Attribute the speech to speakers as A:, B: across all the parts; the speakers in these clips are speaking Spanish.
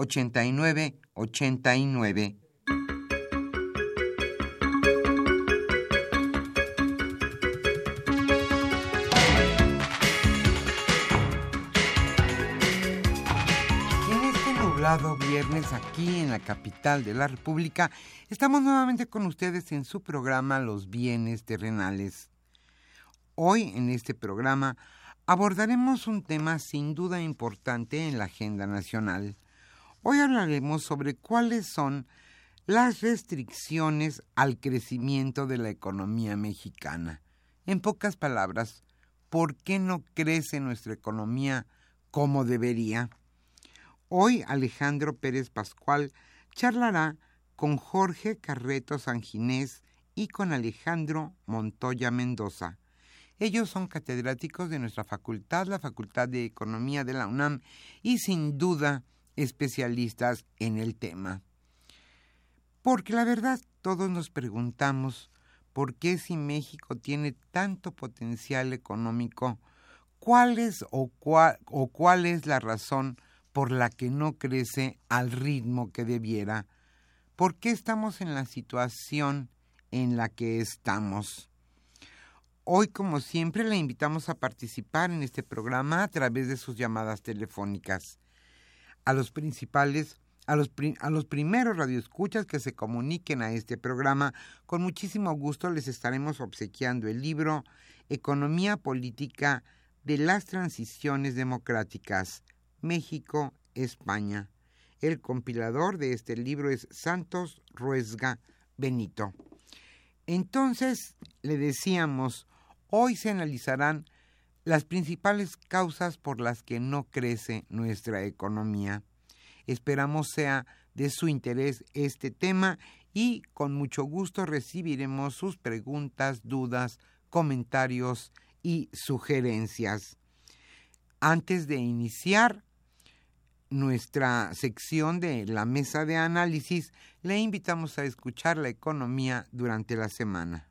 A: 89 89. En este viernes aquí en la capital de la República, estamos nuevamente con ustedes en su programa Los bienes terrenales. Hoy en este programa abordaremos un tema sin duda importante en la agenda nacional Hoy hablaremos sobre cuáles son las restricciones al crecimiento de la economía mexicana. En pocas palabras, ¿por qué no crece nuestra economía como debería? Hoy Alejandro Pérez Pascual charlará con Jorge Carreto Sanginés y con Alejandro Montoya Mendoza. Ellos son catedráticos de nuestra facultad, la Facultad de Economía de la UNAM, y sin duda especialistas en el tema. Porque la verdad todos nos preguntamos por qué si México tiene tanto potencial económico, cuál es o cuál, o cuál es la razón por la que no crece al ritmo que debiera. ¿Por qué estamos en la situación en la que estamos? Hoy, como siempre, le invitamos a participar en este programa a través de sus llamadas telefónicas a los principales a los, a los, primeros radioescuchas que se comuniquen a este programa. Con muchísimo gusto les estaremos obsequiando el libro Economía Política de las Transiciones Democráticas, México, España. El compilador de este libro es Santos Ruesga Benito. Entonces, le decíamos, hoy se analizarán las principales causas por las que no crece nuestra economía. Esperamos sea de su interés este tema y con mucho gusto recibiremos sus preguntas, dudas, comentarios y sugerencias. Antes de iniciar nuestra sección de la mesa de análisis, le invitamos a escuchar la economía durante la semana.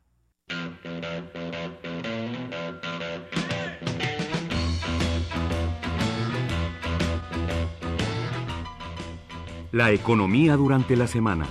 B: La economía durante la semana.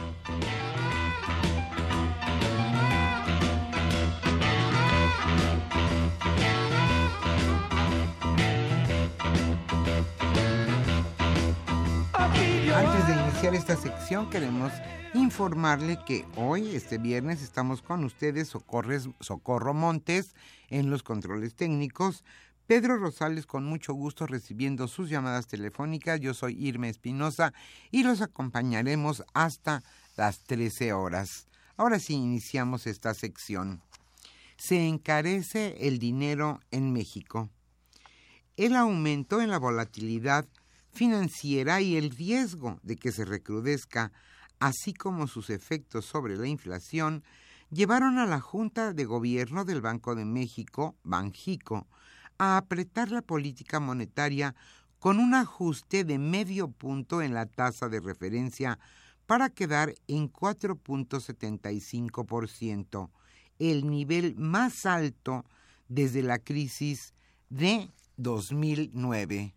A: Antes de iniciar esta sección queremos informarle que hoy, este viernes, estamos con ustedes Socorro Montes en los controles técnicos, Pedro Rosales con mucho gusto recibiendo sus llamadas telefónicas. Yo soy Irma Espinosa y los acompañaremos hasta las 13 horas. Ahora sí iniciamos esta sección. Se encarece el dinero en México. El aumento en la volatilidad financiera y el riesgo de que se recrudezca, así como sus efectos sobre la inflación, llevaron a la Junta de Gobierno del Banco de México, Banjico, a apretar la política monetaria con un ajuste de medio punto en la tasa de referencia para quedar en 4.75%, el nivel más alto desde la crisis de 2009.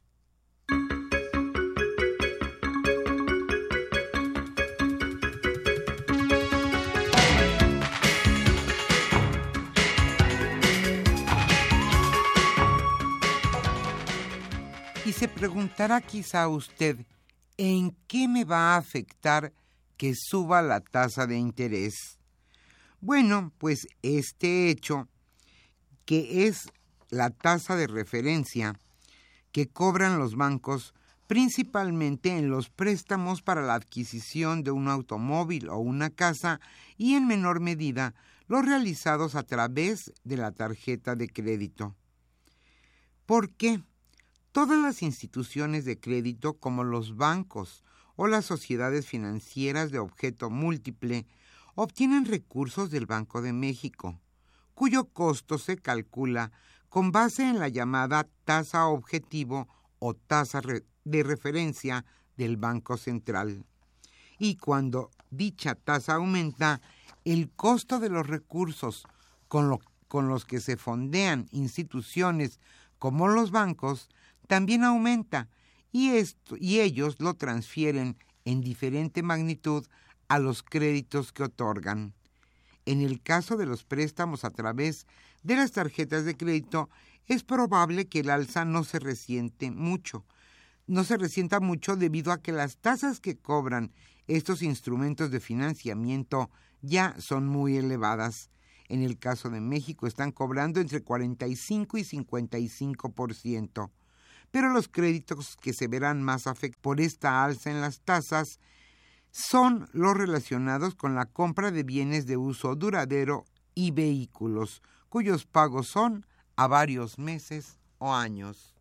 A: Se preguntará quizá usted, ¿en qué me va a afectar que suba la tasa de interés? Bueno, pues este hecho, que es la tasa de referencia que cobran los bancos principalmente en los préstamos para la adquisición de un automóvil o una casa y en menor medida los realizados a través de la tarjeta de crédito. ¿Por qué? Todas las instituciones de crédito como los bancos o las sociedades financieras de objeto múltiple obtienen recursos del Banco de México, cuyo costo se calcula con base en la llamada tasa objetivo o tasa de referencia del Banco Central. Y cuando dicha tasa aumenta, el costo de los recursos con, con los que se fondean instituciones como los bancos también aumenta y, esto, y ellos lo transfieren en diferente magnitud a los créditos que otorgan. En el caso de los préstamos a través de las tarjetas de crédito, es probable que el alza no se resiente mucho. No se resienta mucho debido a que las tasas que cobran estos instrumentos de financiamiento ya son muy elevadas. En el caso de México están cobrando entre 45 y 55 por ciento pero los créditos que se verán más afectados por esta alza en las tasas son los relacionados con la compra de bienes de uso duradero y vehículos, cuyos pagos son a varios meses o años.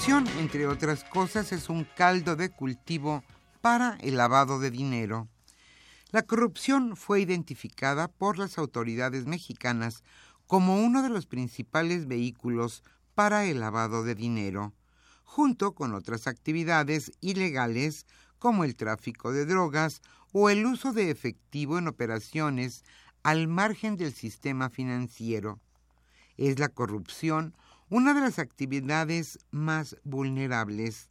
A: Corrupción, entre otras cosas, es un caldo de cultivo para el lavado de dinero. La corrupción fue identificada por las autoridades mexicanas como uno de los principales vehículos para el lavado de dinero, junto con otras actividades ilegales como el tráfico de drogas o el uso de efectivo en operaciones al margen del sistema financiero. Es la corrupción una de las actividades más vulnerables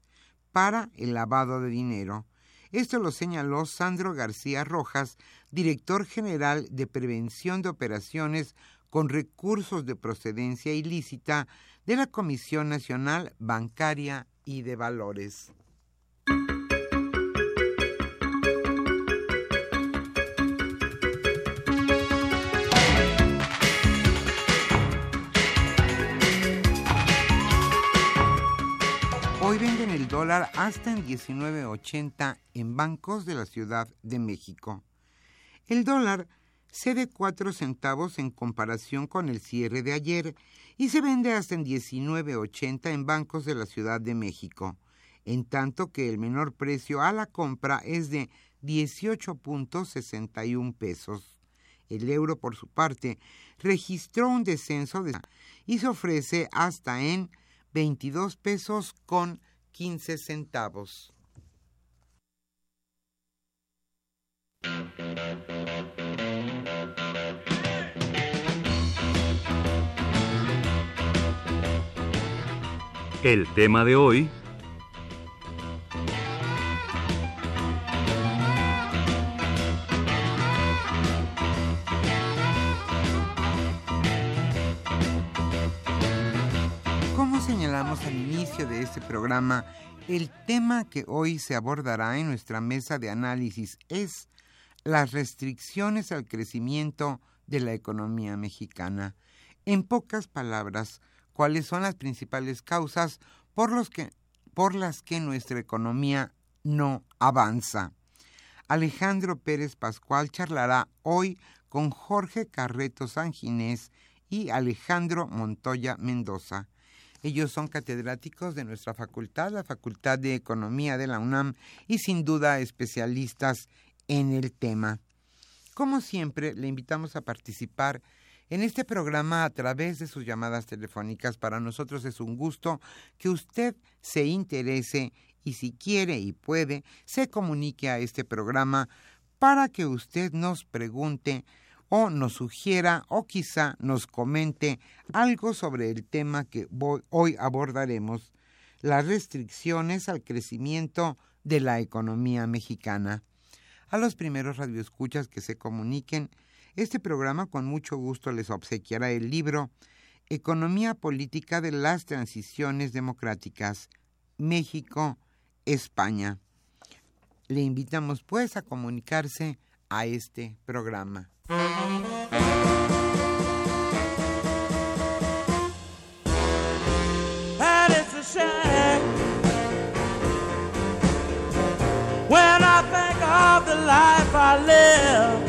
A: para el lavado de dinero. Esto lo señaló Sandro García Rojas, director general de Prevención de Operaciones con Recursos de Procedencia Ilícita de la Comisión Nacional Bancaria y de Valores. Dólar hasta en 19.80 en bancos de la Ciudad de México. El dólar cede 4 centavos en comparación con el cierre de ayer y se vende hasta en 19.80 en bancos de la Ciudad de México, en tanto que el menor precio a la compra es de 18.61 pesos. El euro, por su parte, registró un descenso de y se ofrece hasta en 22 pesos con 15 centavos.
B: El tema de hoy
A: al inicio de este programa, el tema que hoy se abordará en nuestra mesa de análisis es las restricciones al crecimiento de la economía mexicana. En pocas palabras, cuáles son las principales causas por, los que, por las que nuestra economía no avanza. Alejandro Pérez Pascual charlará hoy con Jorge Carreto Sanginés y Alejandro Montoya Mendoza. Ellos son catedráticos de nuestra facultad, la Facultad de Economía de la UNAM, y sin duda especialistas en el tema. Como siempre, le invitamos a participar en este programa a través de sus llamadas telefónicas. Para nosotros es un gusto que usted se interese y si quiere y puede, se comunique a este programa para que usted nos pregunte o nos sugiera o quizá nos comente algo sobre el tema que hoy abordaremos, las restricciones al crecimiento de la economía mexicana. A los primeros radioescuchas que se comuniquen, este programa con mucho gusto les obsequiará el libro Economía Política de las Transiciones Democráticas, México, España. Le invitamos pues a comunicarse a este programa. When I think of the life I live.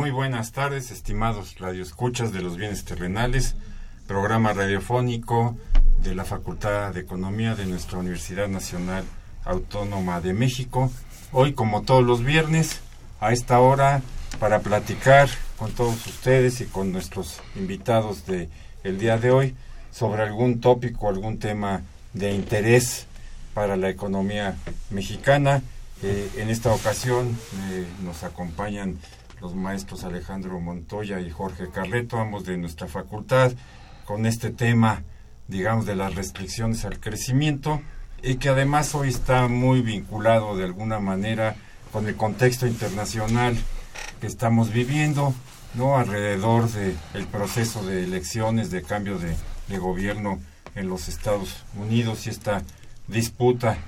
C: Muy buenas tardes, estimados radioescuchas de los bienes terrenales, programa radiofónico de la Facultad de Economía de nuestra Universidad Nacional Autónoma de México. Hoy, como todos los viernes, a esta hora, para platicar con todos ustedes y con nuestros invitados de el día de hoy sobre algún tópico, algún tema de interés para la economía mexicana. Eh, en esta ocasión eh, nos acompañan los maestros Alejandro Montoya y Jorge Carreto, ambos de nuestra facultad, con este tema, digamos, de las restricciones al crecimiento, y que además hoy está muy vinculado de alguna manera con el contexto internacional que estamos viviendo, ¿no? Alrededor del el proceso de elecciones, de cambio de gobierno en los Estados Unidos y esta disputa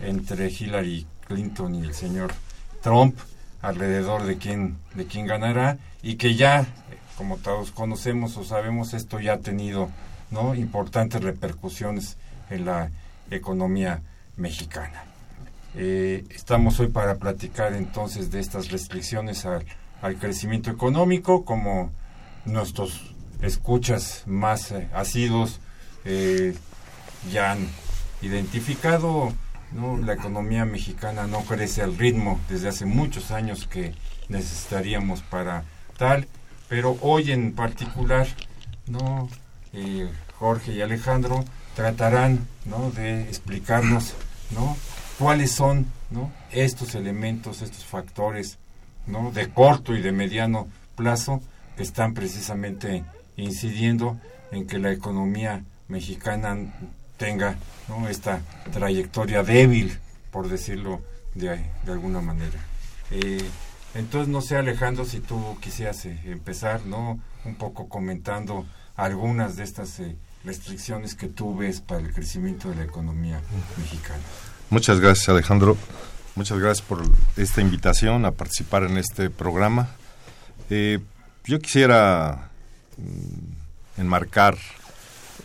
C: entre Hillary Clinton y el señor Trump alrededor de quién, de quién ganará y que ya, como todos conocemos o sabemos, esto ya ha tenido ¿no? importantes repercusiones en la economía mexicana. Eh, estamos hoy para platicar entonces de estas restricciones al, crecimiento económico, como nuestros escuchas más eh, asidos eh, ya han identificado ¿no? La economía mexicana no crece al ritmo desde hace muchos años que necesitaríamos para tal, pero hoy en particular, ¿no? Eh, Jorge y Alejandro tratarán ¿no? de explicarnos ¿no? cuáles son ¿no? estos elementos, estos factores ¿no? de corto y de mediano plazo que están precisamente incidiendo en que la economía mexicana tenga esta trayectoria débil, por decirlo de, alguna manera. Eh, entonces, no sé, Alejandro, si tú quisieras eh, empezar, ¿no? Un poco comentando algunas de estas eh, restricciones que tú ves para el crecimiento de la economía mexicana.
D: Muchas gracias, Alejandro. Muchas gracias por esta invitación a participar en este programa. Yo quisiera mm, enmarcar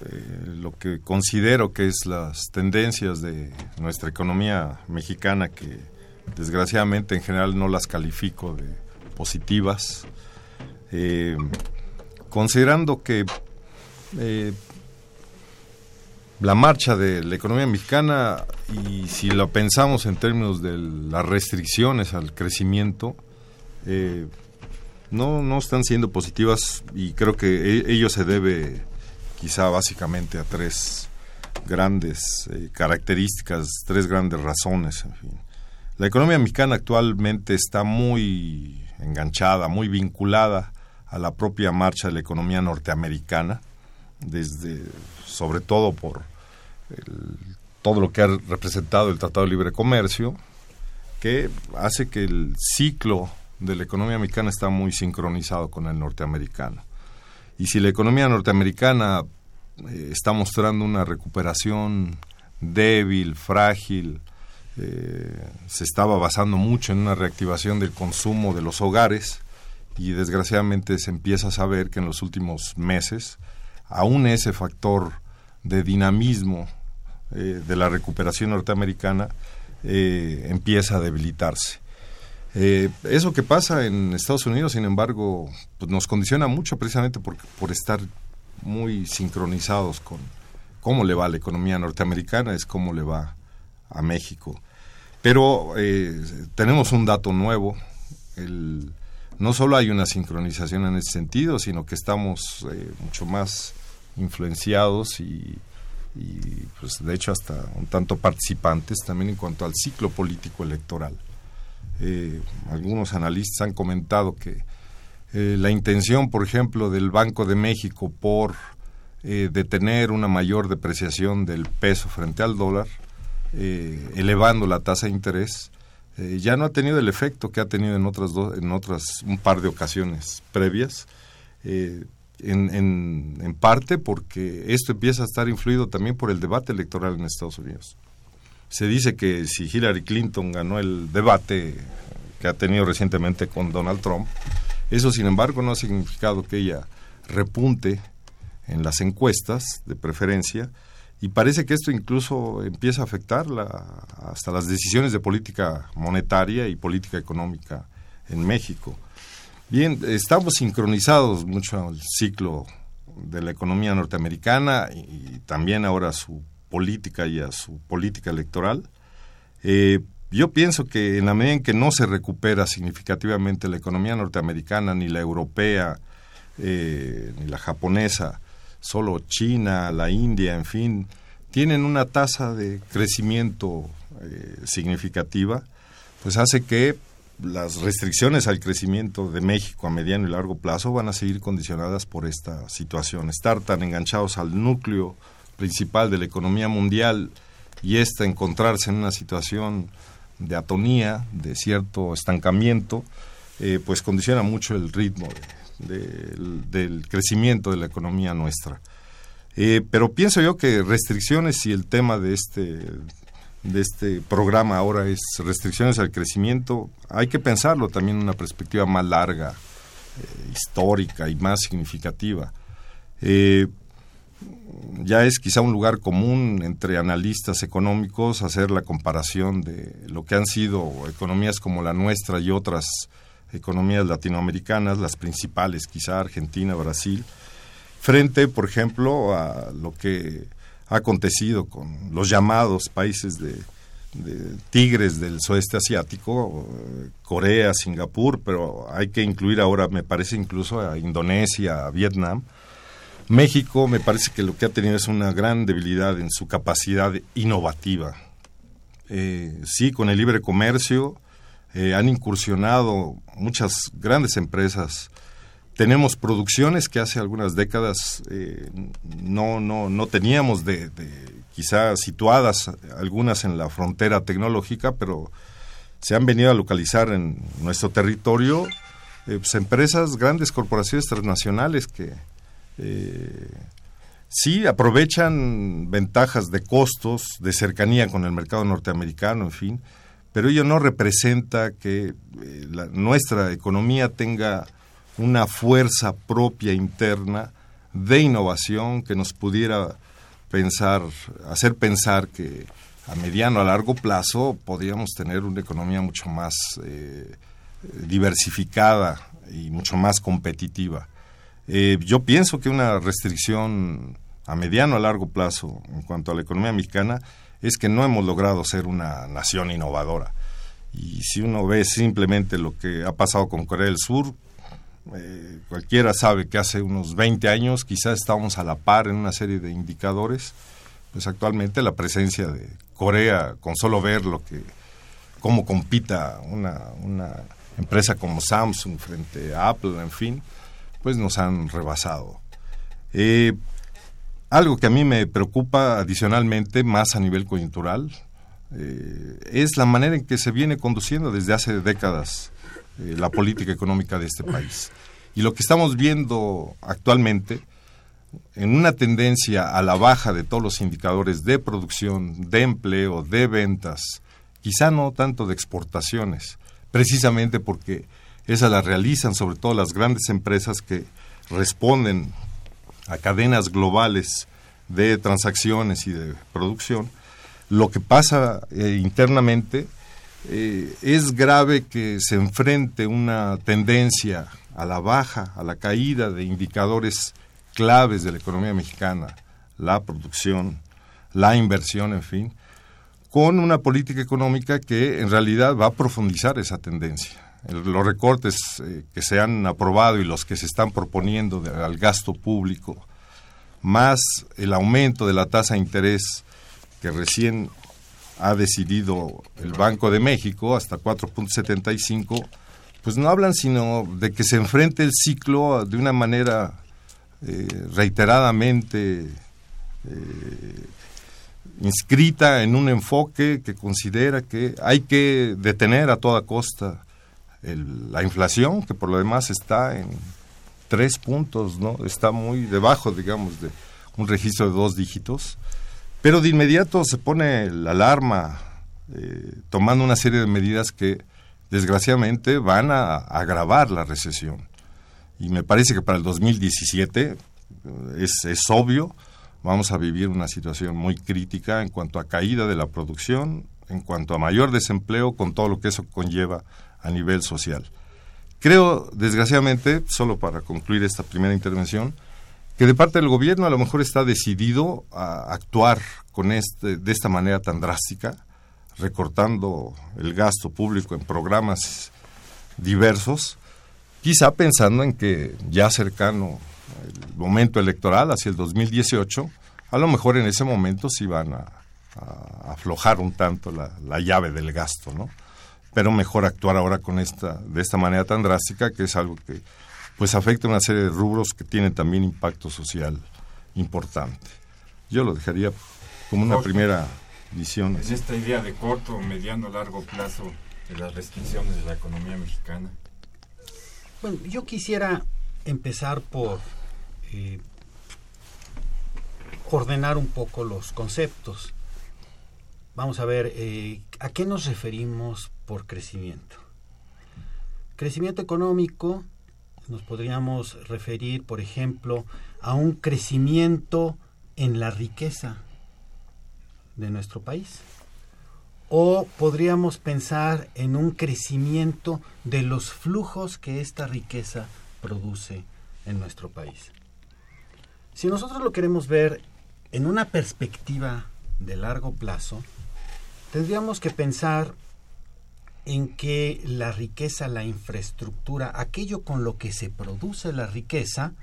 D: eh, lo que considero que es las tendencias de nuestra economía mexicana que desgraciadamente en general no las califico de positivas, eh, considerando que la marcha de la economía mexicana y si lo pensamos en términos de las restricciones al crecimiento, eh, no, no están siendo positivas y creo que e, ello se debe quizá básicamente a tres grandes eh, características, tres grandes razones. En fin. La economía mexicana actualmente está muy enganchada, muy vinculada a la propia marcha de la economía norteamericana, desde sobre todo por todo lo que ha representado el Tratado de Libre Comercio, que hace que el ciclo de la economía mexicana está muy sincronizado con el norteamericano. Y si la economía norteamericana eh, está mostrando una recuperación débil, frágil, eh, se estaba basando mucho en una reactivación del consumo de los hogares y desgraciadamente se empieza a saber que en los últimos meses aún ese factor de dinamismo eh, de la recuperación norteamericana empieza a debilitarse. Eh, eso que pasa en Estados Unidos, sin embargo, pues nos condiciona mucho precisamente por, estar muy sincronizados con cómo le va a la economía norteamericana, es cómo le va a México. Pero tenemos un dato nuevo, no solo hay una sincronización en ese sentido, sino que estamos mucho más influenciados y, pues de hecho hasta un tanto participantes también en cuanto al ciclo político electoral. Eh, algunos analistas han comentado que eh, la intención, por ejemplo, del Banco de México por eh, detener una mayor depreciación del peso frente al dólar, elevando la tasa de interés, ya no ha tenido el efecto que ha tenido en otras en otras un par de ocasiones previas en, parte porque esto empieza a estar influido también por el debate electoral en Estados Unidos. Se dice que si Hillary Clinton ganó el debate que ha tenido recientemente con Donald Trump, eso sin embargo no ha significado que ella repunte en las encuestas de preferencia y parece que esto incluso empieza a afectar hasta las decisiones de política monetaria y política económica en México. Bien, estamos sincronizados mucho al ciclo de la economía norteamericana y, también ahora su política y a su política electoral. Eh, yo pienso que en la medida en que no se recupera significativamente la economía norteamericana, ni la europea, eh, ni la japonesa, solo China, la India, en fin, tienen una tasa de crecimiento eh, significativa, pues hace que las restricciones al crecimiento de México a mediano y largo plazo van a seguir condicionadas por esta situación. Estar tan enganchados al núcleo principal de la economía mundial y esta encontrarse en una situación de atonía, de cierto estancamiento, eh, pues condiciona mucho el ritmo del crecimiento de la economía nuestra. Eh, pero pienso yo que restricciones y el tema de este de este programa ahora es restricciones al crecimiento, hay que pensarlo también en una perspectiva más larga, eh, histórica y más significativa. Eh, ya es quizá un lugar común entre analistas económicos hacer la comparación de lo que han sido economías como la nuestra y otras economías latinoamericanas, las principales, quizá Argentina, Brasil, frente, por ejemplo, a lo que ha acontecido con los llamados países de, tigres del sudeste asiático, Corea, Singapur, pero hay que incluir ahora, me parece, incluso a Indonesia, a Vietnam. México me parece que lo que ha tenido es una gran debilidad en su capacidad innovativa. Eh, sí, con el libre comercio eh, han incursionado muchas grandes empresas tenemos producciones que hace algunas décadas eh, no, no, no teníamos de, quizá situadas algunas en la frontera tecnológica, pero se han venido a localizar en nuestro territorio pues, empresas, grandes corporaciones transnacionales que eh, sí aprovechan ventajas de costos, de cercanía con el mercado norteamericano, en fin, pero ello no representa que eh, nuestra economía tenga una fuerza propia interna de innovación que nos pudiera pensar, hacer pensar que a mediano a largo plazo podríamos tener una economía mucho más eh, diversificada y mucho más competitiva. Eh, yo pienso que una restricción a mediano a largo plazo en cuanto a la economía mexicana es que no hemos logrado ser una nación innovadora. Y si uno ve simplemente lo que ha pasado con Corea del Sur, eh, cualquiera sabe que hace unos 20 años quizás estábamos a la par en una serie de indicadores, pues actualmente la presencia de Corea, con solo ver lo que, cómo compita una, una empresa como Samsung frente a Apple, en fin, pues nos han rebasado. Eh, algo que a mí me preocupa adicionalmente, más a nivel coyuntural, eh, es la manera en que se viene conduciendo desde hace décadas eh, la política económica de este país. Y lo que estamos viendo actualmente, en una tendencia a la baja de todos los indicadores de producción, de empleo, de ventas, quizá no tanto de exportaciones, precisamente porque esas las realizan sobre todo las grandes empresas que responden a cadenas globales de transacciones y de producción, lo que pasa eh, internamente eh, es grave que se enfrente una tendencia a la baja, a la caída de indicadores claves de la economía mexicana, la producción, la inversión, en fin, con una política económica que en realidad va a profundizar esa tendencia. Los recortes eh, que se han aprobado y los que se están proponiendo al gasto público, más el aumento de la tasa de interés que recién ha decidido el Banco de México hasta 4.75, pues no hablan sino de que se enfrente el ciclo de una manera eh, reiteradamente eh, inscrita en un enfoque que considera que hay que detener a toda costa la inflación, que por lo demás está en tres puntos, ¿no? Está muy debajo, digamos, de un registro de dos dígitos. Pero de inmediato se pone la alarma, eh, tomando una serie de medidas que desgraciadamente van a, agravar la recesión. Y me parece que para el 2017 eh, es, es obvio, vamos a vivir una situación muy crítica en cuanto a caída de la producción, en cuanto a mayor desempleo, con todo lo que eso conlleva a nivel social. Creo, desgraciadamente, solo para concluir esta primera intervención, que de parte del gobierno a lo mejor está decidido a actuar con este, de esta manera tan drástica, recortando el gasto público en programas diversos, quizá pensando en que ya cercano el momento electoral, hacia el 2018, a lo mejor en ese momento sí van a, aflojar un tanto la, la, llave del gasto, ¿no? Pero mejor actuar ahora con esta, de esta manera tan drástica, que es algo que pues afecta una serie de rubros que tienen también impacto social importante. Yo lo dejaría como una primera visión.
C: En esta idea de corto, mediano, largo plazo de las restricciones de la economía mexicana.
E: Bueno, yo quisiera empezar por eh, ordenar un poco los conceptos. Vamos a ver, eh, ¿a qué nos referimos por crecimiento? Crecimiento económico nos podríamos referir, por ejemplo, a un crecimiento en la riqueza de nuestro país. O podríamos pensar en un crecimiento de los flujos que esta riqueza produce en nuestro país. Si nosotros lo queremos ver en una perspectiva de largo plazo, tendríamos que pensar en que la riqueza, la infraestructura, aquello con lo que se produce la riqueza,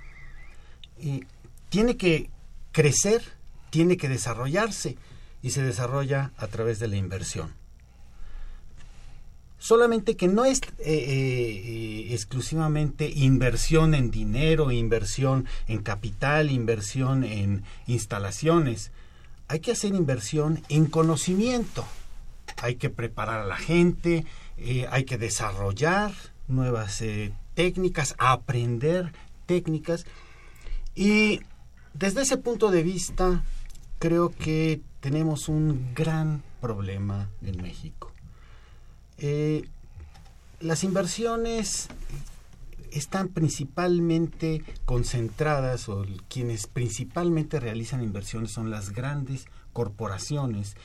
E: eh, tiene que crecer, tiene que desarrollarse y se desarrolla a través de la inversión. solamente que no es eh, eh, exclusivamente inversión en dinero, inversión en capital, inversión en instalaciones. Hay que hacer inversión en conocimiento. Hay que preparar a la gente, eh, hay que desarrollar nuevas técnicas, aprender técnicas. Y desde ese punto de vista, creo que tenemos un gran problema en México. Eh, las inversiones están principalmente concentradas o quienes principalmente realizan inversiones son las grandes corporaciones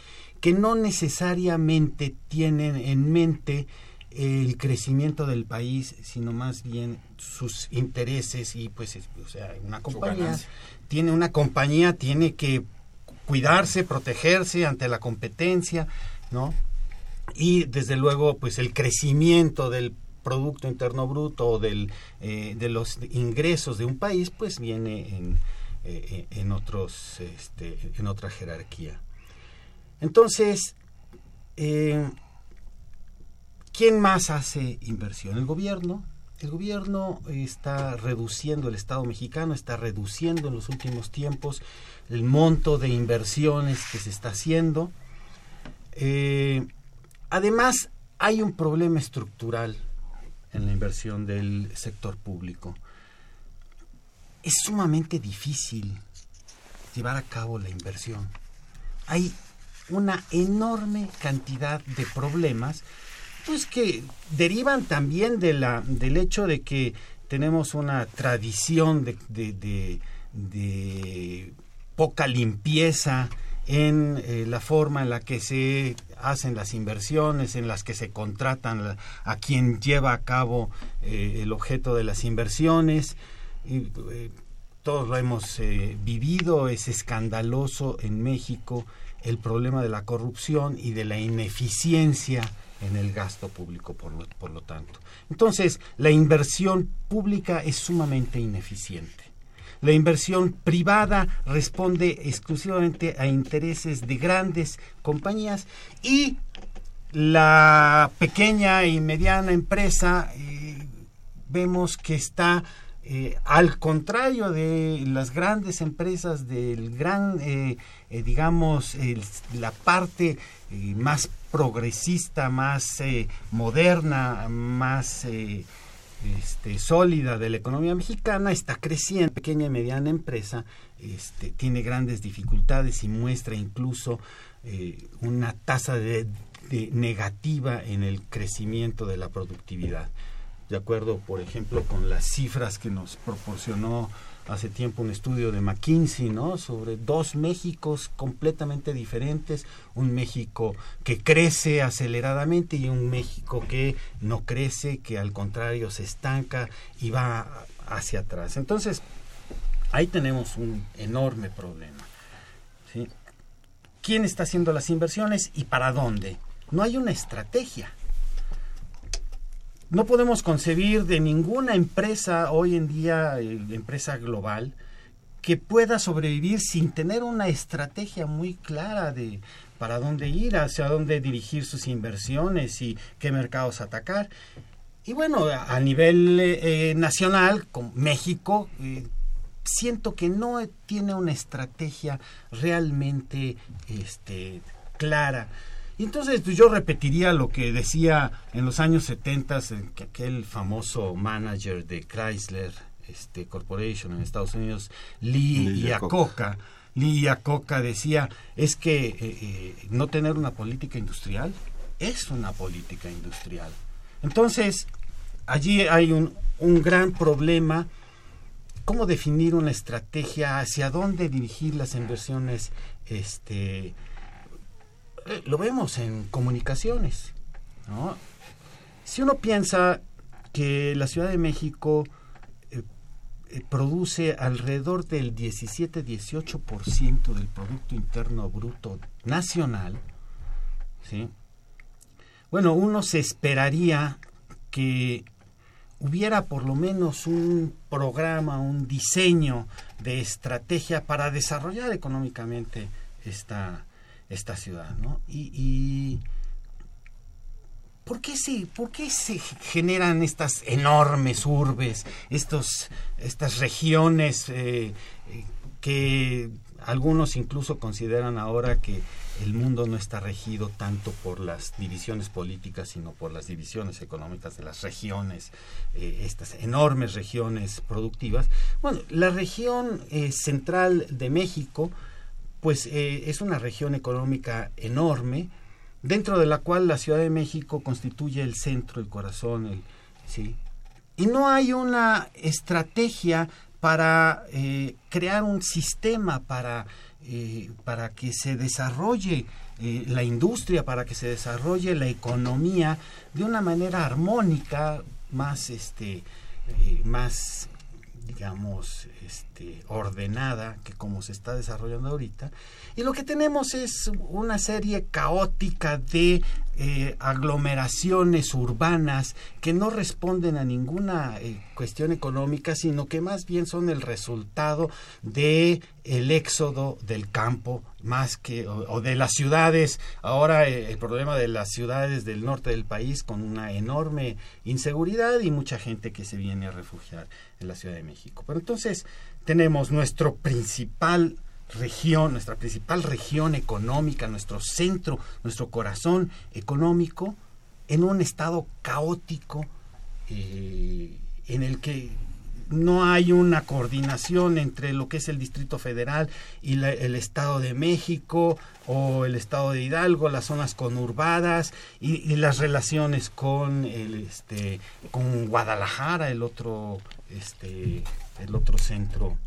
E: que no necesariamente tienen en mente el crecimiento del país, sino más bien sus intereses y pues o sea, una compañía tiene una compañía tiene que cuidarse, protegerse ante la competencia, ¿no? Y desde luego, pues el crecimiento del Producto Interno Bruto del, eh, de los ingresos de un país, pues viene en, eh, en, otros, este, en otra jerarquía. Entonces, eh, ¿quién más hace inversión? El gobierno. El gobierno está reduciendo, el Estado mexicano está reduciendo en los últimos tiempos el monto de inversiones que se está haciendo. Eh, además, hay un problema estructural en la inversión del sector público. Es sumamente difícil llevar a cabo la inversión. Hay una enorme cantidad de problemas pues que derivan también del hecho de que tenemos una tradición de, de poca limpieza en eh, la forma en la que se hacen las inversiones, en las que se contratan a quien lleva a cabo eh, el objeto de las inversiones. Eh, todos lo hemos vivido, es escandaloso en México el problema de la corrupción y de la ineficiencia en el gasto público, por lo, por lo tanto. Entonces, la inversión pública es sumamente ineficiente. La inversión privada responde exclusivamente a intereses de grandes compañías y la pequeña y mediana empresa eh, vemos que está eh, al contrario de las grandes empresas del gran eh, digamos la parte más progresista más moderna más este, sólida de la economía mexicana está creciendo. Pequeña y mediana empresa este, tiene grandes dificultades y muestra incluso eh, una tasa de, negativa en el crecimiento de la productividad. De acuerdo, por ejemplo, con las cifras que nos proporcionó hace tiempo un estudio de McKinsey, ¿no? Sobre dos Méxicos completamente diferentes, un México que crece aceleradamente y un México que no crece, que al contrario se estanca y va hacia atrás. Entonces, ahí tenemos un enorme problema. ¿Quién está haciendo las inversiones y para dónde? No hay una estrategia no podemos concebir de ninguna empresa hoy en día, eh, empresa global, que pueda sobrevivir sin tener una estrategia muy clara de para dónde ir, hacia dónde dirigir sus inversiones y qué mercados atacar. Y bueno, a nivel eh, nacional, con México, eh, siento que no tiene una estrategia realmente este, clara y entonces pues, yo repetiría lo que decía en los años 70 que aquel famoso manager de Chrysler este, Corporation en Estados Unidos, Lee, Iacocca, Lee Iacocca decía, es que eh, eh, no tener una política industrial es una política industrial. Entonces, allí hay un, un gran problema cómo definir una estrategia hacia dónde dirigir las inversiones este eh, lo vemos en comunicaciones. Si uno piensa que la Ciudad de México eh, eh, produce alrededor del 17-18% del Producto Interno Bruto Nacional, ¿sí? bueno, uno se esperaría que hubiera por lo menos un programa, un diseño de estrategia para desarrollar económicamente esta, esta ciudad, ¿no? Y, ¿Por qué, se, ¿Por qué se generan estas enormes urbes, estos, estas regiones eh, que algunos incluso consideran ahora que el mundo no está regido tanto por las divisiones políticas, sino por las divisiones económicas de las regiones, eh, estas enormes regiones productivas. Bueno, la región eh, central de México, pues eh, es una región económica enorme, dentro de la cual la Ciudad de México constituye el centro, el corazón, el, ¿sí? Y no hay una estrategia para crear un sistema para eh, para que se desarrolle eh, la industria, para que se desarrolle la economía de una manera armónica, más este, eh, más digamos, este, ordenada que como se está desarrollando ahorita. Y lo que tenemos es una serie caótica de eh, aglomeraciones urbanas que no responden a ninguna eh, cuestión económica, sino que más bien son el resultado de el éxodo del campo más que o, de las ciudades. Ahora eh, el problema de las ciudades del norte del país con una enorme inseguridad y mucha gente que se viene a refugiar en la Ciudad de México. Pero entonces tenemos nuestro principal región, nuestra principal región económica, nuestro centro, nuestro corazón económico, en un estado caótico eh, en el que no hay una coordinación entre lo que es el Distrito Federal y el Estado de México o el Estado de Hidalgo, las zonas conurbadas y, las relaciones con el este con Guadalajara, el otro este el otro centro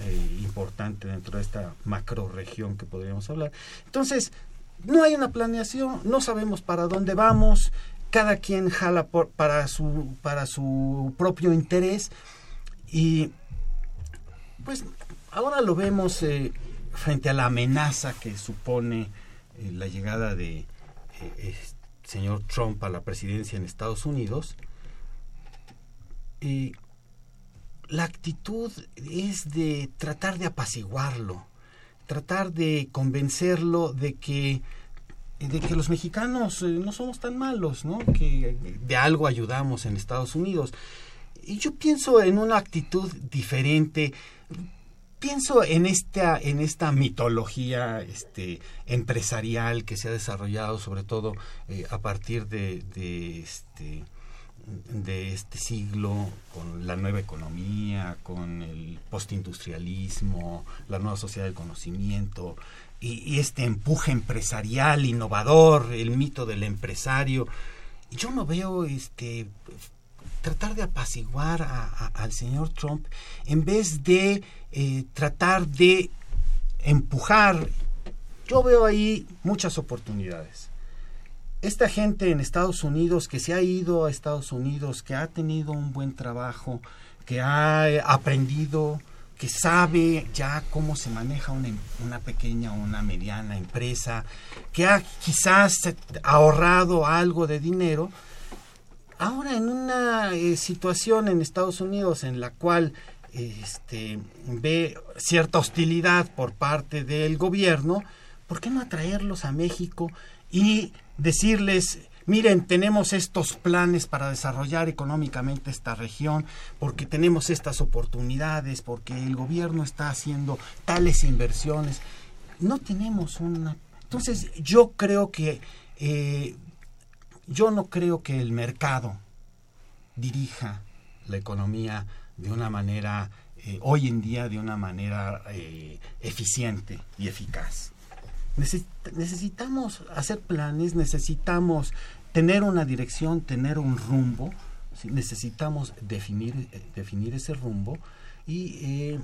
E: eh, importante dentro de esta macro región que podríamos hablar. Entonces, no hay una planeación, no sabemos para dónde vamos, cada quien jala por, para, su, para su propio interés y pues ahora lo vemos eh, frente a la amenaza que supone eh, la llegada de señor Trump a la presidencia en Estados Unidos. Y la actitud es de tratar de apaciguarlo, tratar de convencerlo de que de que los mexicanos eh, no somos tan malos, ¿no? Que de algo ayudamos en Estados Unidos. Y yo pienso en una actitud diferente. Pienso en esta en esta mitología este empresarial que se ha desarrollado sobre todo eh, a partir de, de este de este siglo, con la nueva economía, con el postindustrialismo, la nueva sociedad del conocimiento y, este empuje empresarial innovador, el mito del empresario. Yo no veo este tratar de apaciguar al señor Trump en vez de eh, tratar de empujar. Yo veo ahí muchas oportunidades esta gente en Estados Unidos que se ha ido a Estados Unidos, que ha tenido un buen trabajo, que ha eh, aprendido, que sabe ya cómo se maneja una, una pequeña o una mediana empresa, que ha quizás ahorrado algo de dinero, ahora en una eh, situación en Estados Unidos en la cual este, ve cierta hostilidad por parte del gobierno, ¿por qué no atraerlos a México y decirles, miren, tenemos estos planes para desarrollar económicamente esta región, porque tenemos estas oportunidades, porque el gobierno está haciendo tales inversiones. No tenemos una... Entonces, yo creo que... Eh, yo no creo que el mercado dirija la economía de una manera, eh, hoy en día, de una manera eh, eficiente y eficaz necesitamos hacer planes, necesitamos tener una dirección, tener un rumbo, necesitamos definir, eh, definir ese rumbo y eh,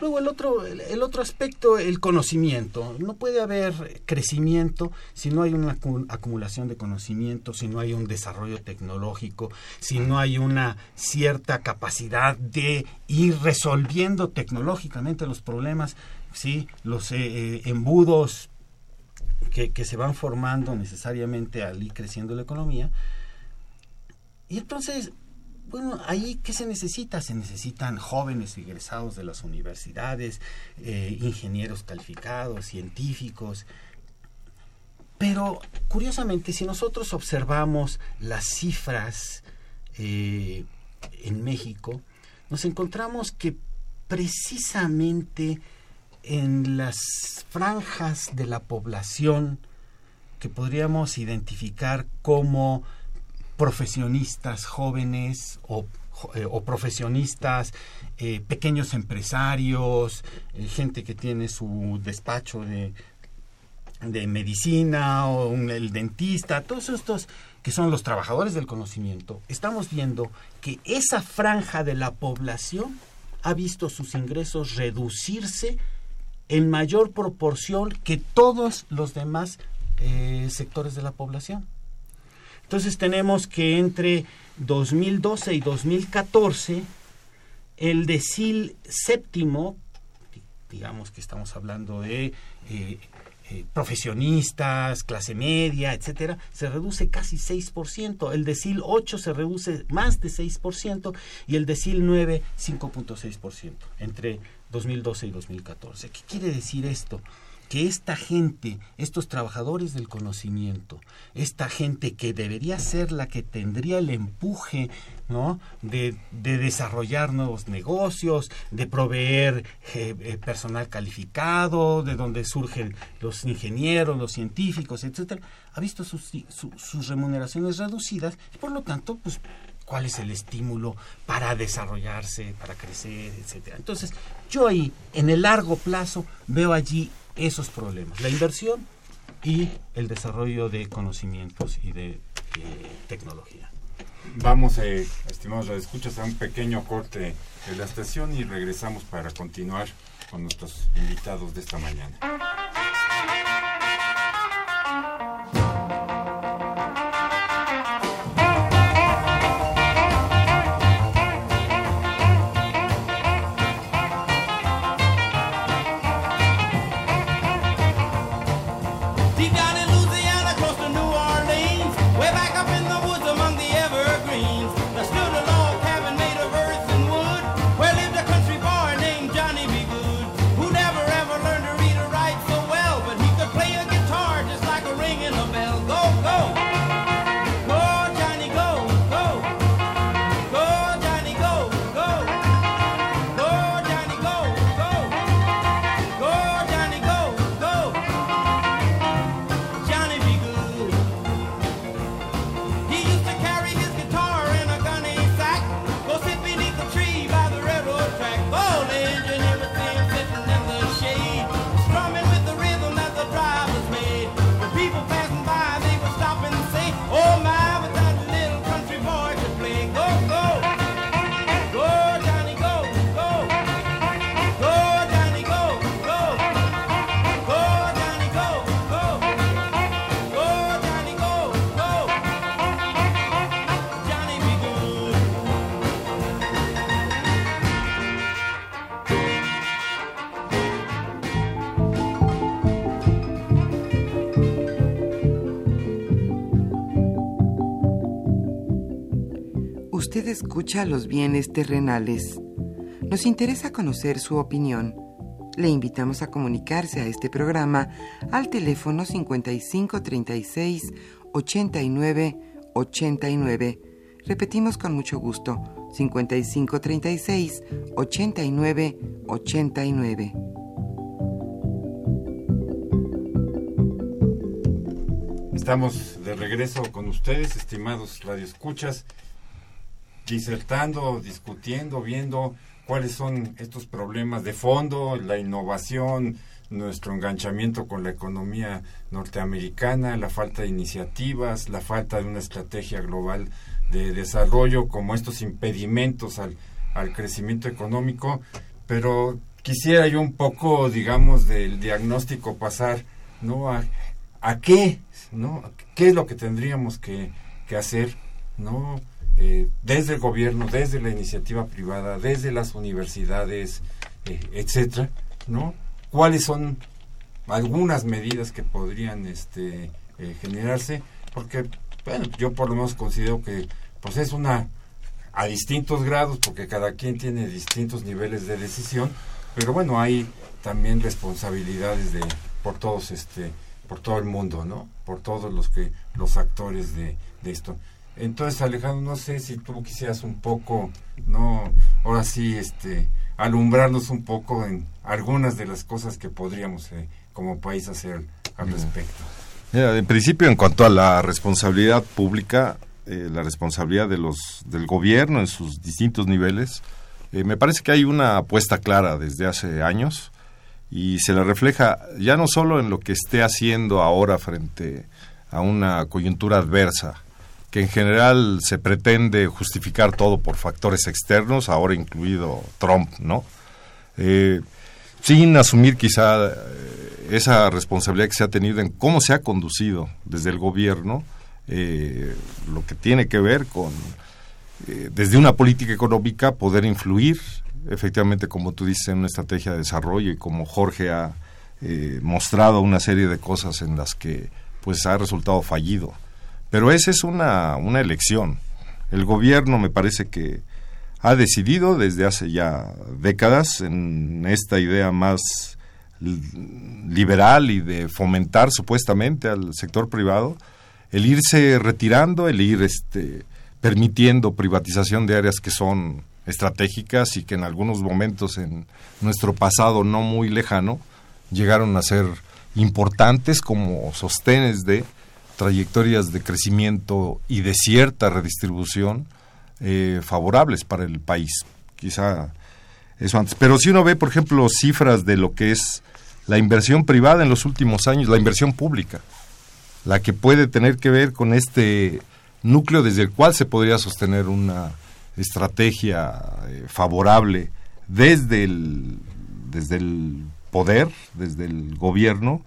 E: luego el otro, el otro aspecto, el conocimiento. No puede haber crecimiento si no hay una acumulación de conocimiento, si no hay un desarrollo tecnológico, si no hay una cierta capacidad de ir resolviendo tecnológicamente los problemas, ¿sí? los eh, embudos que, se van formando necesariamente al ir creciendo la economía. Y entonces, bueno, ahí ¿qué se necesita? Se necesitan jóvenes egresados de las universidades, eh, ingenieros calificados, científicos. Pero curiosamente, si nosotros observamos las cifras eh, en México, nos encontramos que precisamente en las franjas de la población que podríamos identificar como profesionistas jóvenes o, eh, profesionistas, eh, pequeños empresarios, eh, gente que tiene su despacho de, de medicina o el dentista, todos estos que son los trabajadores del conocimiento, estamos viendo que esa franja de la población ha visto sus ingresos reducirse en mayor proporción que todos los demás eh, sectores de la población. Entonces tenemos que entre 2012 y 2014 el decil séptimo, digamos que estamos hablando de eh, eh, profesionistas, clase media, etcétera, se reduce casi 6%. El decil 8 se reduce más de 6% y el decil 9 5.6% entre 2012 y 2014. ¿Qué quiere decir esto? que esta gente, estos trabajadores del conocimiento, esta gente que debería ser la que tendría el empuje ¿no? de, desarrollar nuevos negocios, de proveer eh, eh, personal calificado, de donde surgen los ingenieros, los científicos, etcétera, ha visto sus, sus remuneraciones reducidas y por lo tanto, pues cuál es el estímulo para desarrollarse, para crecer, etcétera. Entonces, yo ahí, en el largo plazo, veo allí esos problemas, la inversión y el desarrollo de conocimientos y de eh, tecnología.
C: Vamos, eh, estimados escuchas a un pequeño corte de la estación y regresamos para continuar con nuestros invitados de esta mañana.
A: Escucha los bienes terrenales. Nos interesa conocer su opinión. Le invitamos a comunicarse a este programa al teléfono 55 36 89 89. Repetimos con mucho gusto 55 36 89 89.
C: Estamos de regreso con ustedes, estimados radioescuchas disertando, discutiendo, viendo cuáles son estos problemas de fondo, la innovación, nuestro enganchamiento con la economía norteamericana, la falta de iniciativas, la falta de una estrategia global de desarrollo, como estos impedimentos al, al crecimiento económico, pero quisiera yo un poco, digamos, del diagnóstico pasar, ¿no? A, a qué, ¿no? ¿Qué es lo que tendríamos que, que hacer, ¿no? Eh, desde el gobierno, desde la iniciativa privada, desde las universidades, eh, etcétera, ¿no? ¿Cuáles son algunas medidas que podrían este, eh, generarse? Porque, bueno, yo por lo menos considero que pues es una a distintos grados, porque cada quien tiene distintos niveles de decisión, pero bueno, hay también responsabilidades de por todos este por todo el mundo, ¿no? Por todos los que los actores de, de esto. Entonces, Alejandro, no sé si tú quisieras un poco, no, ahora sí, este, alumbrarnos un poco en algunas de las cosas que podríamos eh, como país hacer al respecto.
D: en principio, en cuanto a la responsabilidad pública, eh, la responsabilidad de los del gobierno en sus distintos niveles, eh, me parece que hay una apuesta clara desde hace años y se la refleja ya no solo en lo que esté haciendo ahora frente a una coyuntura adversa, que en general se pretende justificar todo por factores externos, ahora incluido Trump, ¿no? Eh, sin asumir quizá eh, esa responsabilidad que se ha tenido en cómo se ha conducido desde el gobierno eh, lo que tiene que ver con, desde una política económica, poder influir, efectivamente, como tú dices, en una estrategia de desarrollo y como Jorge ha mostrado una serie de cosas en las que pues ha resultado fallido. Pero esa es una, una elección. El gobierno me parece que ha decidido desde hace ya décadas en esta idea más liberal y de fomentar supuestamente al sector privado el irse retirando, el ir este, permitiendo privatización de áreas que son estratégicas y que en algunos momentos en nuestro pasado no muy lejano llegaron a ser importantes como sostenes de trayectorias de crecimiento y de cierta redistribución eh, favorables para el país. Quizá eso antes. Pero si uno ve, por ejemplo, cifras de lo que es la inversión privada en los últimos años, la inversión pública, la que puede tener que ver con este núcleo desde el cual se podría sostener una estrategia eh, favorable desde el, desde el poder, desde el gobierno,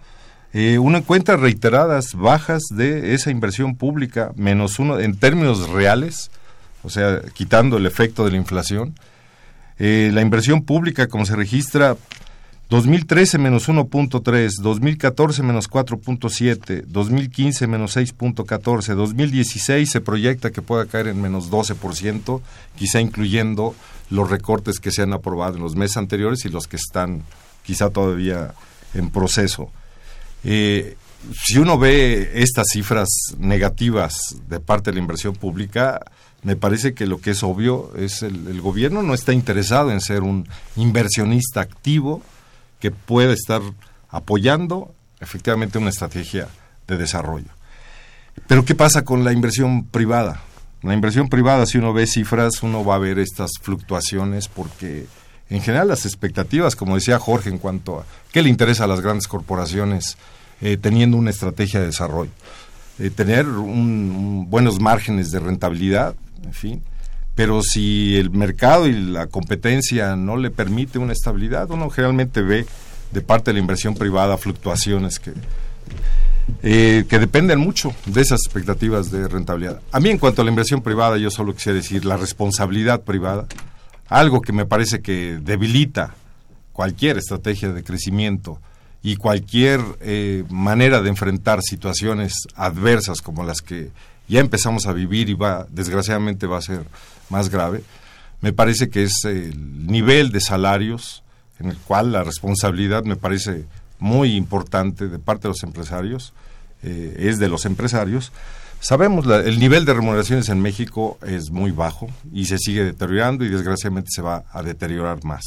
D: eh, uno encuentra reiteradas bajas de esa inversión pública, menos uno en términos reales, o sea, quitando el efecto de la inflación. Eh, la inversión pública, como se registra, 2013 menos 1.3, 2014 menos 4.7, 2015 menos 6.14, 2016 se proyecta que pueda caer en menos 12%, quizá incluyendo los recortes que se han aprobado en los meses anteriores y los que están quizá todavía en proceso. Eh, si uno ve estas cifras negativas de parte de la inversión pública, me parece que lo que es obvio es el, el gobierno no está interesado en ser un inversionista activo que pueda estar apoyando efectivamente una estrategia de desarrollo. Pero ¿qué pasa con la inversión privada? La inversión privada, si uno ve cifras, uno va a ver estas fluctuaciones porque en general las expectativas, como decía Jorge, en cuanto a qué le interesa a las grandes corporaciones eh, teniendo una estrategia de desarrollo. Eh, tener buenos márgenes de rentabilidad, en fin, pero si el mercado y la competencia no le permite una estabilidad, uno generalmente ve de parte de la inversión privada fluctuaciones que, eh, que dependen mucho de esas expectativas de rentabilidad. A mí en cuanto a la inversión privada, yo solo quisiera decir la responsabilidad privada algo que me parece que debilita cualquier estrategia de crecimiento y cualquier eh, manera de enfrentar situaciones adversas como las que ya empezamos a vivir y va desgraciadamente va a ser más grave me parece que es el nivel de salarios en el cual la responsabilidad me parece muy importante de parte de los empresarios eh, es de los empresarios Sabemos, la, el nivel de remuneraciones en México es muy bajo y se sigue deteriorando y desgraciadamente se va a deteriorar más.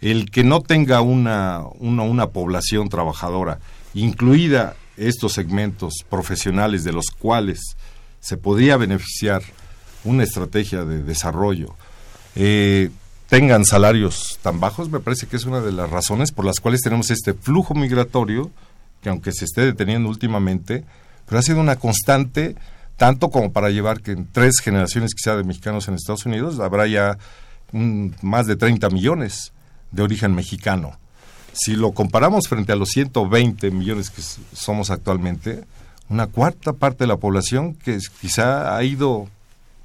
D: El que no tenga una, una, población trabajadora, incluida estos segmentos profesionales de los cuales se podría beneficiar una estrategia de desarrollo, eh, tengan salarios tan bajos, me parece que es una de las razones por las cuales tenemos este flujo migratorio, que aunque se esté deteniendo últimamente, pero ha sido una constante tanto como para llevar que en tres generaciones quizá de mexicanos en Estados Unidos habrá ya más de 30 millones de origen mexicano. Si lo comparamos frente a los 120 millones que somos actualmente, una cuarta parte de la población que quizá ha ido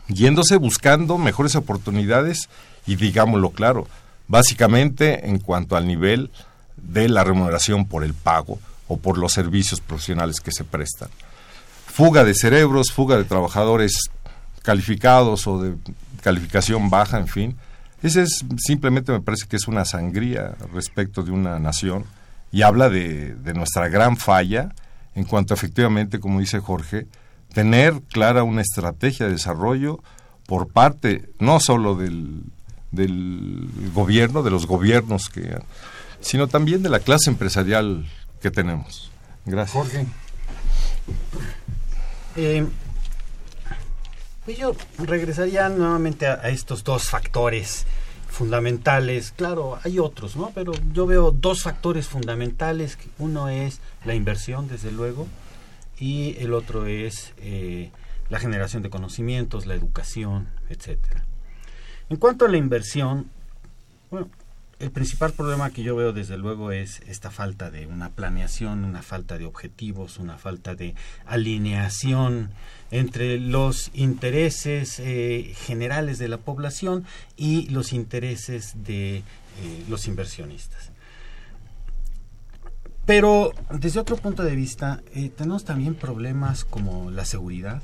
D: yéndose buscando mejores oportunidades y digámoslo claro, básicamente en cuanto al nivel de la remuneración por el pago o por los servicios profesionales que se prestan fuga de cerebros, fuga de trabajadores calificados o de calificación baja, en fin. Ese es simplemente me parece que es una sangría respecto de una nación y habla de, nuestra gran falla en cuanto efectivamente, como dice Jorge, tener clara una estrategia de desarrollo por parte no solo del, del gobierno, de los gobiernos que sino también de la clase empresarial que tenemos. Gracias.
C: Jorge.
E: Eh, pues yo regresaría nuevamente a, estos dos factores fundamentales. Claro, hay otros, ¿no? Pero yo veo dos factores fundamentales. Uno es la inversión, desde luego, y el otro es eh, la generación de conocimientos, la educación, etcétera. En cuanto a la inversión, bueno, el principal problema que yo veo desde luego es esta falta de una planeación, una falta de objetivos, una falta de alineación entre los intereses eh, generales de la población y los intereses de eh, los inversionistas. Pero desde otro punto de vista, eh, tenemos también problemas como la seguridad.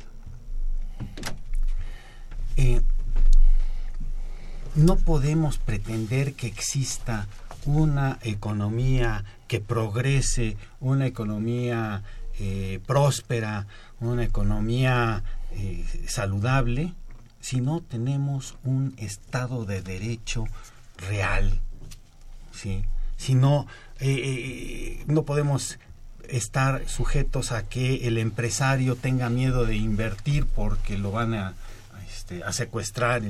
E: Eh, no podemos pretender que exista una economía que progrese, una economía eh, próspera, una economía eh, saludable, si no tenemos un Estado de Derecho real. ¿sí? Si no, eh, no podemos estar sujetos a que el empresario tenga miedo de invertir porque lo van a, este, secuestrar.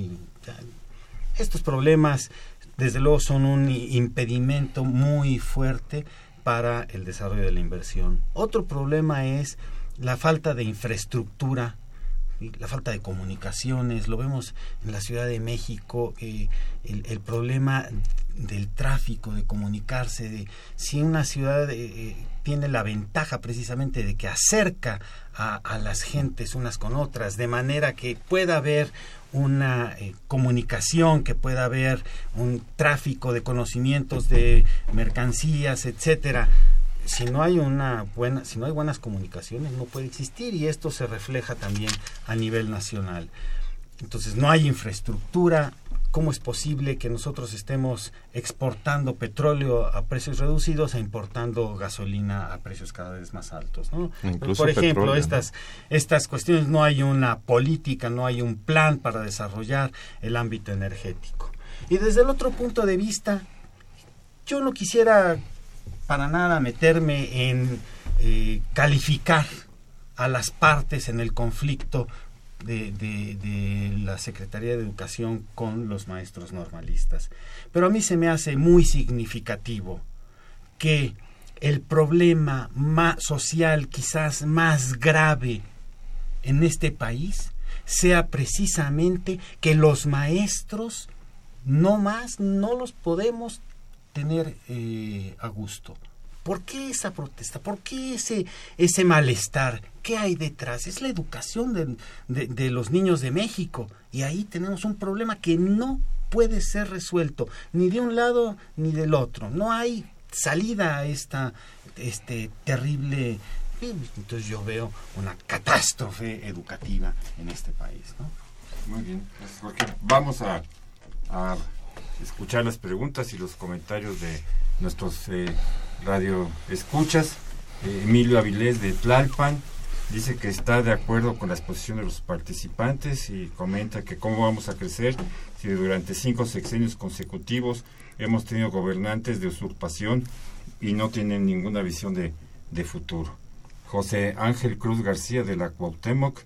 E: Estos problemas, desde luego, son un impedimento muy fuerte para el desarrollo de la inversión. Otro problema es la falta de infraestructura, la falta de comunicaciones. Lo vemos en la Ciudad de México, eh, el, problema del tráfico, de comunicarse, de si una ciudad eh, tiene la ventaja precisamente de que acerca a, a, las gentes unas con otras, de manera que pueda haber una eh, comunicación, que pueda haber un tráfico de conocimientos, de mercancías, etcétera. Si no hay una buena, si no hay buenas comunicaciones, no puede existir y esto se refleja también a nivel nacional. Entonces no hay infraestructura, ¿Cómo es posible que nosotros estemos exportando petróleo a precios reducidos e importando gasolina a precios cada vez más altos? ¿no? Por ejemplo, petróleo, estas, ¿no? estas cuestiones no hay una política, no hay un plan para desarrollar el ámbito energético. Y desde el otro punto de vista, yo no quisiera para nada meterme en eh, calificar a las partes en el conflicto de, de, la Secretaría de Educación con los maestros normalistas. Pero a mí se me hace muy significativo que el problema más social quizás más grave en este país sea precisamente que los maestros no más no los podemos tener eh, a gusto. ¿Por qué esa protesta? ¿Por qué ese, ese malestar? ¿Qué hay detrás? Es la educación de, de, los niños de México. Y ahí tenemos un problema que no puede ser resuelto, ni de un lado ni del otro. No hay salida a esta este, terrible... Entonces yo veo una catástrofe educativa en este país.
C: Muy bien, pues porque vamos a, a escuchar las preguntas y los comentarios de nuestros eh, radio escuchas. Eh, Emilio Avilés de Tlalpan dice que está de acuerdo con la exposición de los participantes y comenta que cómo vamos a crecer si durante cinco sexenios consecutivos hemos tenido gobernantes de usurpación y no tienen ninguna visión de, de futuro. José Ángel Cruz García de la Cuauhtémoc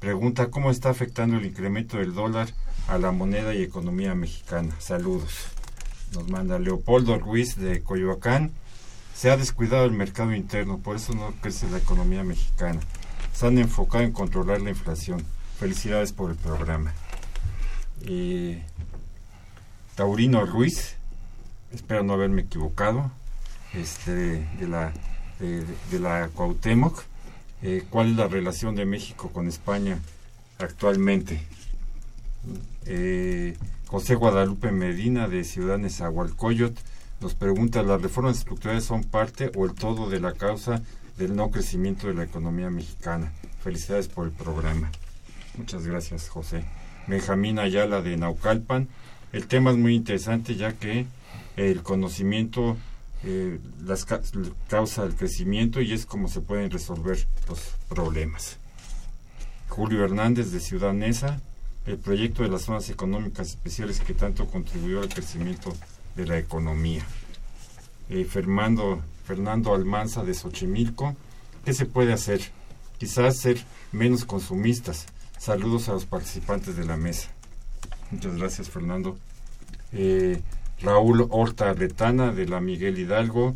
C: pregunta cómo está afectando el incremento del dólar a la moneda y economía mexicana. Saludos. Nos manda Leopoldo Ruiz de Coyoacán se ha descuidado el mercado interno, por eso no crece la economía mexicana. Se han enfocado en controlar la inflación. Felicidades por el programa. Taurino Ruiz, espero no haberme equivocado, este, de, la, de, de la Cuauhtémoc. Eh, ¿Cuál es la relación de México con España actualmente? Eh, José Guadalupe Medina de Ciudad Nezahualcóyotl nos pregunta, ¿las reformas estructurales son parte o el todo de la causa del no crecimiento de la economía mexicana? Felicidades por el programa. Muchas gracias, José. Benjamín Ayala de Naucalpan. El tema es muy interesante ya que el conocimiento eh, las ca- causa el crecimiento y es como se pueden resolver los problemas. Julio Hernández de Ciudad Neza, el proyecto de las zonas económicas especiales que tanto contribuyó al crecimiento de la economía. Eh, Fernando, Fernando Almanza de Xochimilco, ¿qué se puede hacer? Quizás ser menos consumistas. Saludos a los participantes de la mesa. Muchas gracias, Fernando. Eh, Raúl Horta Retana de la Miguel Hidalgo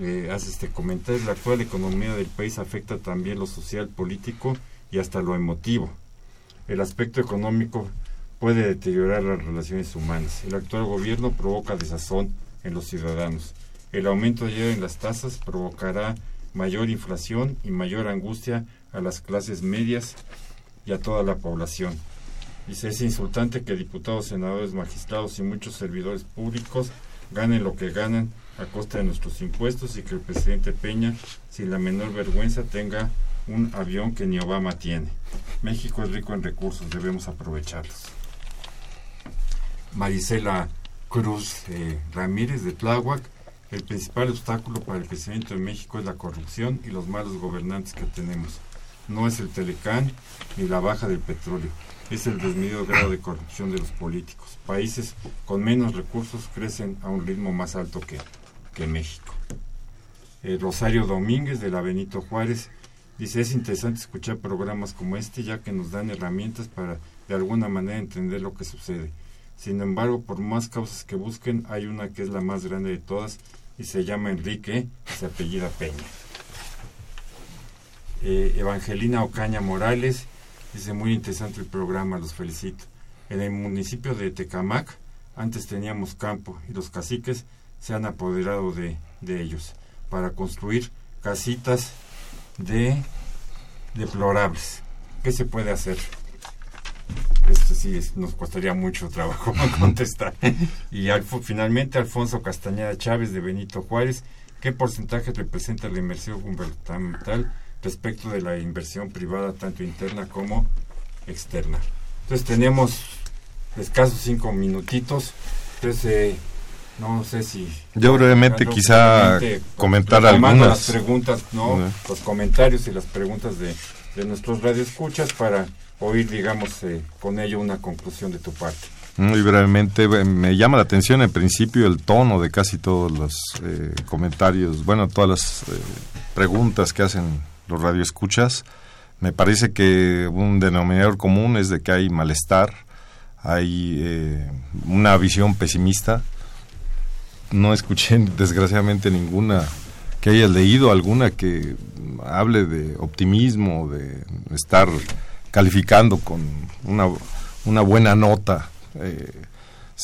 C: eh, hace este comentario. La actual economía del país afecta también lo social, político y hasta lo emotivo. El aspecto económico puede deteriorar las relaciones humanas. El actual gobierno provoca desazón en los ciudadanos. El aumento ayer en las tasas provocará mayor inflación y mayor angustia a las clases medias y a toda la población. Dice, es insultante que diputados, senadores, magistrados y muchos servidores públicos ganen lo que ganan a costa de nuestros impuestos y que el presidente Peña, sin la menor vergüenza, tenga un avión que ni Obama tiene. México es rico en recursos, debemos aprovecharlos. Marisela Cruz eh, Ramírez de Tláhuac, el principal obstáculo para el crecimiento de México es la corrupción y los malos gobernantes que tenemos. No es el Telecán ni la baja del petróleo, es el desmedido grado de corrupción de los políticos. Países con menos recursos crecen a un ritmo más alto que, que México. Eh, Rosario Domínguez de la Benito Juárez dice, es interesante escuchar programas como este ya que nos dan herramientas para de alguna manera entender lo que sucede. Sin embargo, por más causas que busquen, hay una que es la más grande de todas y se llama Enrique se apellida Peña. Eh, Evangelina Ocaña Morales dice muy interesante el programa, los felicito. En el municipio de Tecamac antes teníamos campo y los caciques se han apoderado de, de ellos para construir casitas de deplorables. ¿Qué se puede hacer? Esto sí es- nos costaría mucho trabajo contestar. Y finalmente Alfonso Castañeda Chávez de Benito Juárez, ¿qué porcentaje representa la inversión gubernamental respecto de la inversión privada tanto interna como externa? Entonces tenemos escasos cinco minutitos. Entonces eh, no sé si
D: Yo brevemente
C: Alejandro,
D: quizá
C: brevemente,
D: comentar algunas.
C: las preguntas, ¿no? Los comentarios y las preguntas de, de nuestros radioescuchas para oír, digamos, eh, con ello una conclusión de tu parte.
D: Muy brevemente, eh, me llama la atención en principio el tono de casi todos los eh, comentarios, bueno, todas las eh, preguntas que hacen los radioescuchas. Me parece que un denominador común es de que hay malestar, hay eh, una visión pesimista. No escuché desgraciadamente ninguna que hayas leído, alguna que hable de optimismo, de estar calificando con una, una buena nota eh,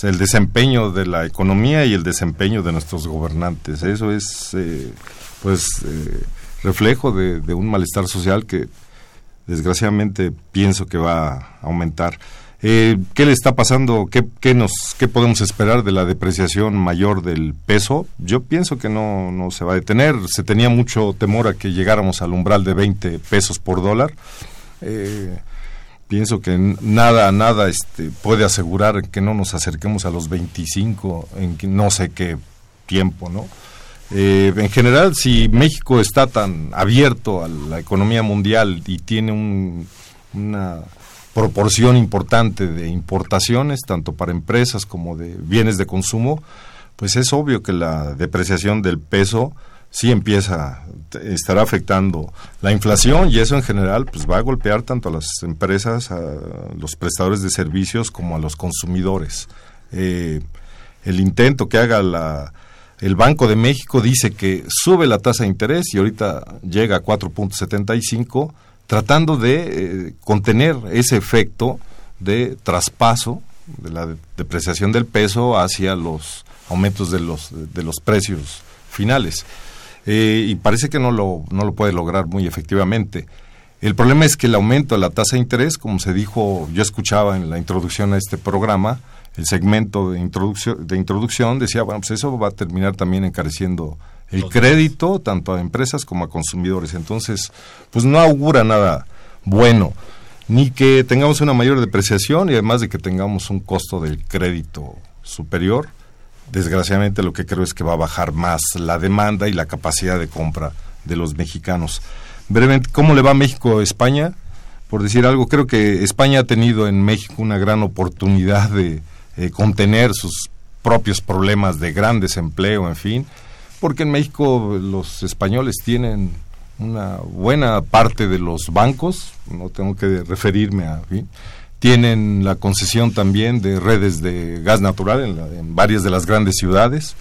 D: el desempeño de la economía y el desempeño de nuestros gobernantes. Eso es, eh, pues, eh, reflejo de un malestar social que desgraciadamente pienso que va a aumentar. Eh, ¿Qué le está pasando? ¿Qué, nos, ¿Qué podemos esperar de la depreciación mayor del peso? Yo pienso que no, no se va a detener. Se tenía mucho temor a que llegáramos al umbral de 20 pesos por dólar. Eh, pienso que nada, nada este, puede asegurar que no nos acerquemos a los 25 en no sé qué tiempo, ¿no? Eh, en general, si México está tan abierto a la economía mundial y tiene un- una proporción importante de importaciones, tanto para empresas como de bienes de consumo, pues es obvio que la depreciación del peso sí empieza, estará afectando la inflación y eso en general pues va a golpear tanto a las empresas, a los prestadores de servicios como a los consumidores. Eh, el intento que haga la, el Banco de México dice que sube la tasa de interés y ahorita llega a 4.75, tratando de eh, contener ese efecto de traspaso de la de- depreciación del peso hacia los aumentos de los, de los precios finales. Eh, y parece que no lo, no lo puede lograr muy efectivamente. El problema es que el aumento de la tasa de interés, como se dijo, yo escuchaba en la introducción a este programa, el segmento de introducción, de introducción decía, bueno, pues eso va a terminar también encareciendo el crédito tanto a empresas como a consumidores. Entonces, pues no augura nada bueno, ni que tengamos una mayor depreciación y además de que tengamos un costo del crédito superior, desgraciadamente lo que creo es que va a bajar más la demanda y la capacidad de compra de los mexicanos. Brevemente, ¿cómo le va a México a España? Por decir algo, creo que España ha tenido en México una gran oportunidad de eh, contener sus propios problemas de gran desempleo, en fin, porque en México los españoles tienen una buena parte de los bancos, no tengo que referirme a, tienen la concesión también de redes de gas natural en, varias de las grandes ciudades.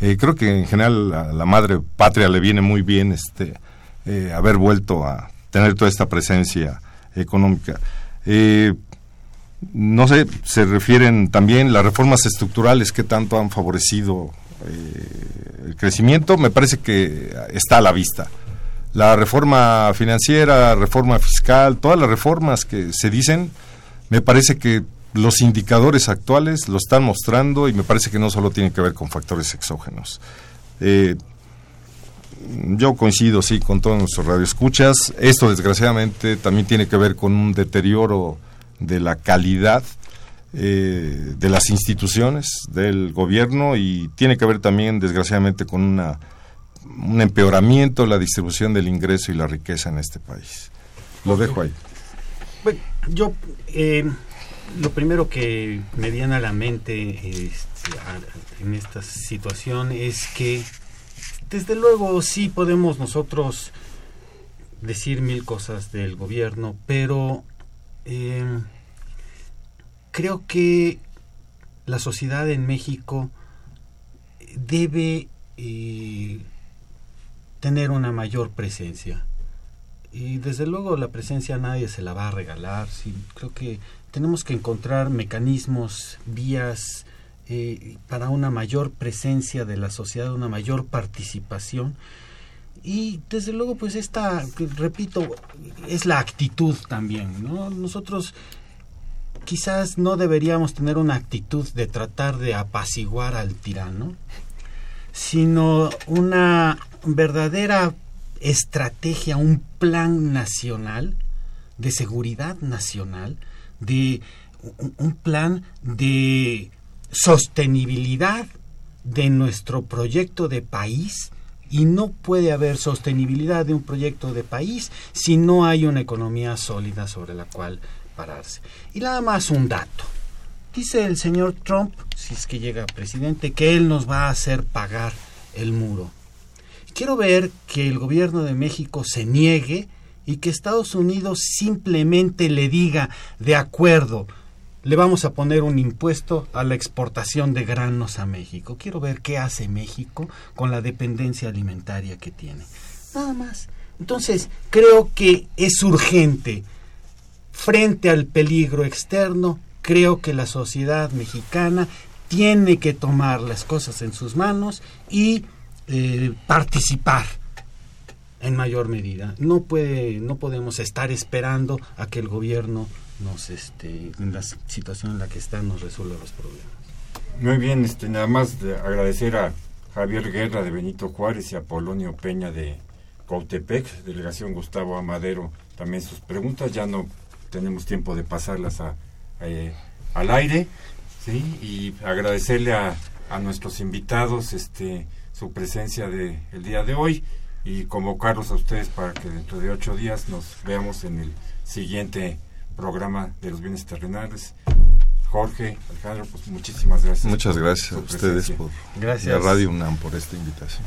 D: Eh, creo que en general a la madre patria le viene muy bien este eh, haber vuelto a tener toda esta presencia económica. Eh, no sé, se refieren también las reformas estructurales que tanto han favorecido el crecimiento, me parece que está a la vista. La reforma financiera, reforma fiscal, todas las reformas que se dicen, me parece que los indicadores actuales lo están mostrando y me parece que no solo tiene que ver con factores exógenos. Eh, yo coincido, sí, con todos nuestros radioescuchas. Esto, desgraciadamente, también tiene que ver con un deterioro de la calidad eh, de las instituciones, del gobierno, y tiene que ver también, desgraciadamente, con una, un empeoramiento de la distribución del ingreso y la riqueza en este país. Lo dejo ahí.
E: Bueno, yo, eh, lo primero que me viene a la mente este, en esta situación es que, desde luego, sí podemos nosotros decir mil cosas del gobierno, pero em, creo que la sociedad en México debe eh, tener una mayor presencia y desde luego la presencia nadie se la va a regalar. Sí, creo que tenemos que encontrar mecanismos, vías eh, para una mayor presencia de la sociedad, una mayor participación. Y desde luego, pues esta, repito, es la actitud también. ¿no? Nosotros quizás no deberíamos tener una actitud de tratar de apaciguar al tirano, sino una verdadera estrategia, un plan nacional de seguridad nacional, de un plan de sostenibilidad de nuestro proyecto de país. Y no puede haber sostenibilidad de un proyecto de país si no hay una economía sólida sobre la cual pararse. Y nada más un dato. Dice el señor Trump, si es que llega presidente, que él nos va a hacer pagar el muro. Quiero ver que el gobierno de México se niegue y que Estados Unidos simplemente le diga, de acuerdo, le vamos a poner un impuesto a la exportación de granos a México. Quiero ver qué hace México con la dependencia alimentaria que tiene. Nada más. Entonces, creo que es urgente. Frente al peligro externo, creo que la sociedad mexicana tiene que tomar las cosas en sus manos y eh, participar en mayor medida. No puede, no podemos estar esperando a que el gobierno nos, este, en la situación en la que está, nos resuelva los problemas.
C: Muy bien, este, nada más de agradecer a Javier Guerra de Benito Juárez y a Polonio Peña de Cautepec, delegación Gustavo Amadero, también sus preguntas. Ya no tenemos tiempo de pasarlas a, eh, al aire, sí, y agradecerle a, a nuestros invitados, este su presencia de el día de hoy y convocarlos a ustedes para que dentro de ocho días nos veamos en el siguiente programa de los bienes terrenales. Jorge, Alejandro, pues muchísimas gracias.
D: Muchas gracias a ustedes por
E: gracias.
D: la Radio UNAM por esta invitación.